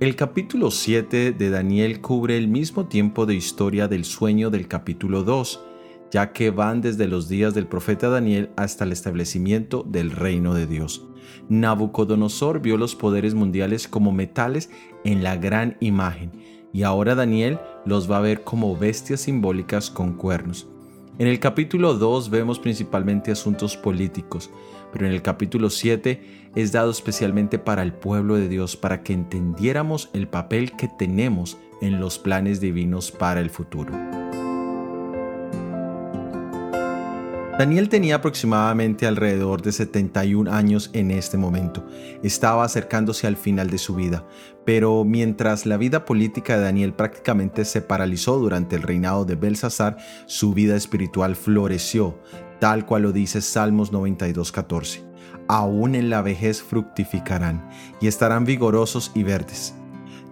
El capítulo 7 de Daniel cubre el mismo tiempo de historia del sueño del capítulo 2, ya que van desde los días del profeta Daniel hasta el establecimiento del reino de Dios. Nabucodonosor vio los poderes mundiales como metales en la gran imagen, y ahora Daniel los va a ver como bestias simbólicas con cuernos. En el capítulo 2 vemos principalmente asuntos políticos, pero en el capítulo 7 es dado especialmente para el pueblo de Dios, para que entendiéramos el papel que tenemos en los planes divinos para el futuro. Daniel tenía aproximadamente alrededor de 71 años en este momento. Estaba acercándose al final de su vida, pero mientras la vida política de Daniel prácticamente se paralizó durante el reinado de Belsasar, su vida espiritual floreció, tal cual lo dice Salmos 92:14. Aún en la vejez fructificarán y estarán vigorosos y verdes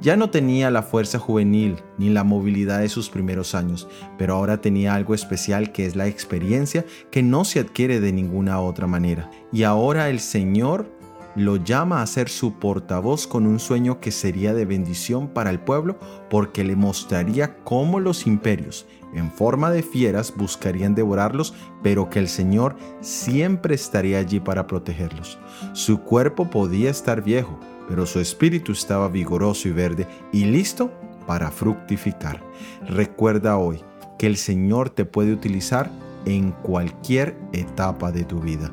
ya no tenía la fuerza juvenil ni la movilidad de sus primeros años, pero ahora tenía algo especial que es la experiencia que no se adquiere de ninguna otra manera. Y ahora el Señor lo llama a ser su portavoz con un sueño que sería de bendición para el pueblo porque le mostraría cómo los imperios, en forma de fieras, buscarían devorarlos, pero que el Señor siempre estaría allí para protegerlos. Su cuerpo podía estar viejo, pero su espíritu estaba vigoroso y verde y listo para fructificar. Recuerda hoy que el Señor te puede utilizar en cualquier etapa de tu vida.